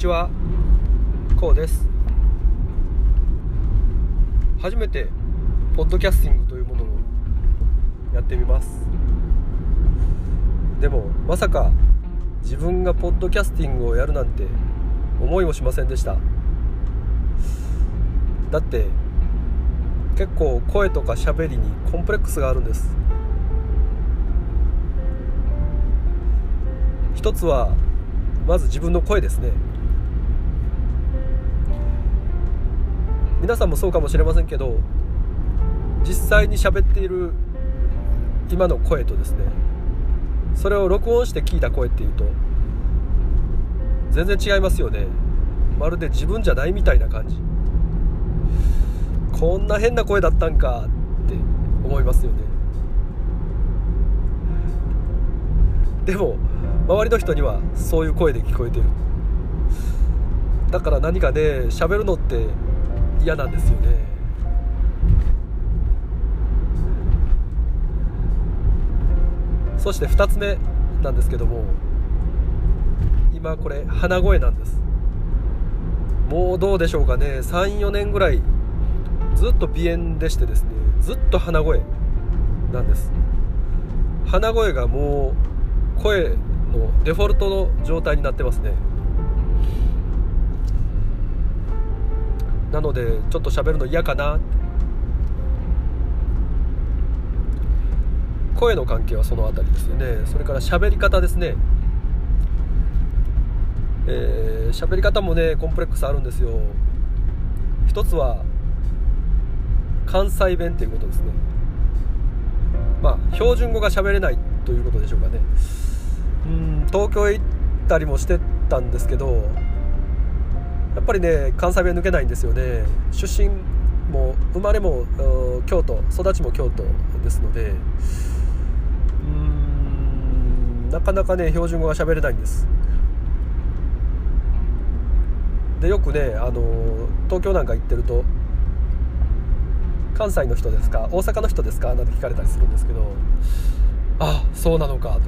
ちは。こうです。初めてポッドキャスティングというものをやってみます。でもまさか自分がポッドキャスティングをやるなんて思いもしませんでした。だって結構声とか喋りにコンプレックスがあるんです。一つはまず自分の声ですね。皆さんもそうかもしれませんけど実際に喋っている今の声とですねそれを録音して聞いた声っていうと全然違いますよね。まるで自分じゃないみたいな感じ。こんな変な声だったんかって思いますよね。でも周りの人にはそういう声で聞こえてる。だから何かね喋るのって嫌なんですよね。そして2つ目なんですけども今これ鼻声なんです。もうどうでしょうかね。34年ぐらいずっと鼻炎でしてですねずっと鼻声なんです。鼻声がもう声のデフォルトの状態になってますね。なのでちょっと喋るの嫌かな。声の関係はその辺りですよね。それから喋り方ですね。えー、喋り方もねコンプレックスあるんですよ。一つは関西弁っていうことですね。まあ標準語が喋れないということでしょうかね。うん東京へ行ったりもしてたんですけどやっぱりね関西弁抜けないんですよね。出身も生まれも京都育ちも京都ですのでうんなかなかね標準語が喋れないんです。でよくねあの東京なんか行ってると関西の人ですか大阪の人ですかなんて聞かれたりするんですけどあそうなのかと。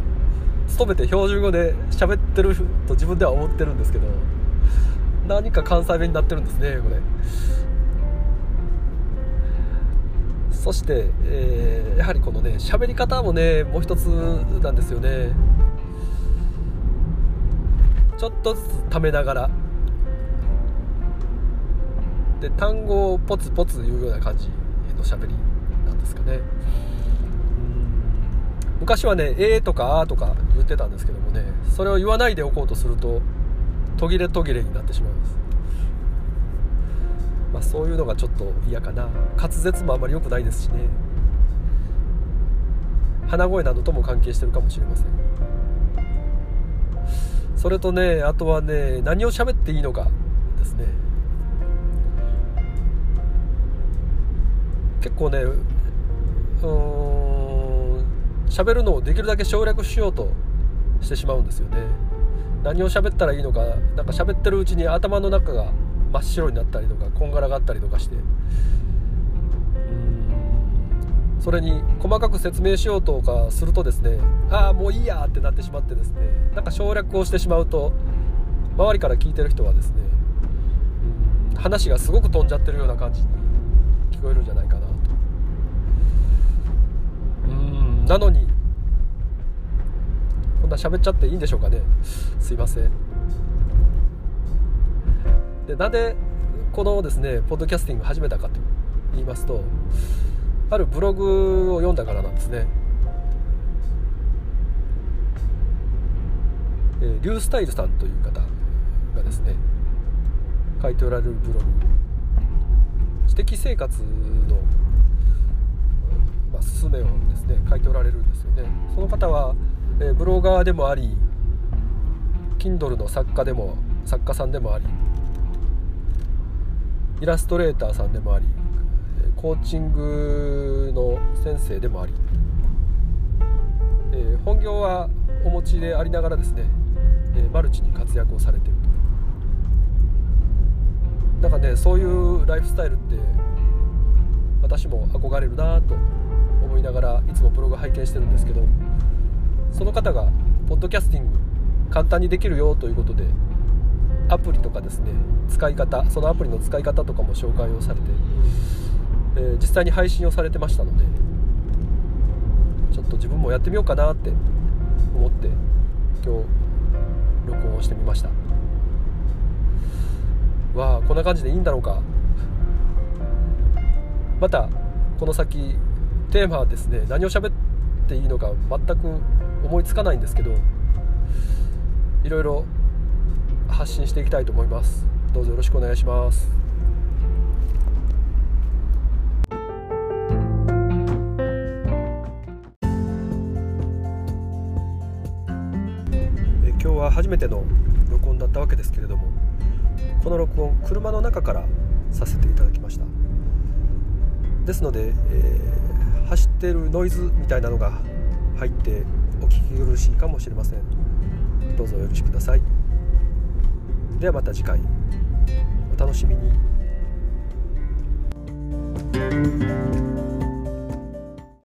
勤めて標準語で喋ってると自分では思ってるんですけど何か関西弁になってるんですねこれそして、えー、やはりこのね喋り方もねもう一つなんですよね。ちょっとずつためながら。で単語をポツポツ言うような感じの喋りなんですかね。昔はね「えー」とか「あ」とか言ってたんですけどもねそれを言わないでおこうとすると途切れ途切れになってしまいます、まあ、そういうのがちょっと嫌かな。滑舌もあまり良くないですしね。鼻声などとも関係してるかもしれません。それとねあとはね何を喋っていいのかですね。結構ねうん喋るのをできるだけ省略しようとしてしまうんですよね。何を喋ったらいいのかなんか喋ってるうちに頭の中が真っ白になったりとかこんがらがったりとかして。それに細かく説明しようとかするとですねああもういいやってなってしまってですねなんか省略をしてしまうと周りから聞いてる人はですね話がすごく飛んじゃってるような感じに聞こえるんじゃないかなと。うん。なのにな喋っちゃっていいんでしょうかね。すいません。でなんでこのですねポッドキャスティング始めたかと言いますとあるブログを読んだからなんですね。えー、リュースタイルさんという方がですね書いておられるブログ。知的生活のまあ、勧めをですね書いておられるんですよね。その方は、えー、ブロガーでもあり Kindle の作家でも作家さんでもありイラストレーターさんでもありコーチングの先生でもあり、えー、本業はお持ちでありながらですね、えー、マルチに活躍をされていると。なんかねそういうライフスタイルって私も憧れるなと思いながらいつもブログ拝見してるんですけどその方がポッドキャスティング簡単にできるよということでアプリとかですね使い方そのアプリの使い方とかも紹介をされて、えー、実際に配信をされてましたのでちょっと自分もやってみようかなって思って今日録音をしてみました。わあこんな感じでいいんだろうか。またこの先テーマはですね何を喋っていいのか全く思いつかないんですけどいろいろ発信していきたいと思います。どうぞよろしくお願いします。え今日は初めての録音だったわけですけれどもこの録音車の中からさせていただきました。ですので、えー、走ってるノイズみたいなのが入ってお聞き苦しいかもしれません。どうぞよろしくください。ではまた次回。お楽しみに。